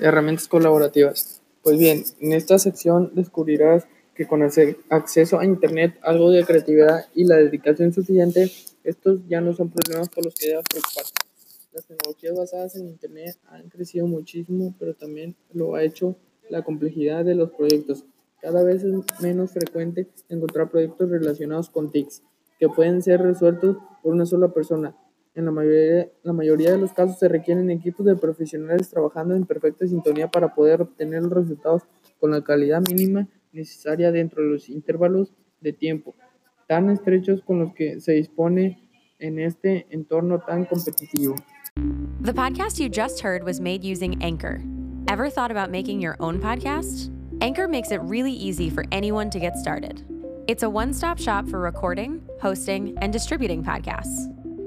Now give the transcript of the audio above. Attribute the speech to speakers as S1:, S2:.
S1: Herramientas colaborativas. Pues bien, en esta sección descubrirás que con acceso a Internet, algo de creatividad y la dedicación suficiente, estos ya no son problemas por los que debas preocuparte. Las tecnologías basadas en Internet han crecido muchísimo, pero también lo ha hecho la complejidad de los proyectos. Cada vez es menos frecuente encontrar proyectos relacionados con TICs que pueden ser resueltos por una sola persona. En la mayoría, de los casos se requieren equipos de profesionales trabajando en perfecta sintonía para poder obtener los resultados con la calidad mínima necesaria dentro de los intervalos de tiempo tan estrechos con los que se dispone en este entorno tan competitivo.
S2: The podcast you just heard was made using Anchor. Ever thought about making your own podcast? Anchor makes it really easy for anyone to get started. It's a one stop shop for recording, hosting, and distributing podcasts.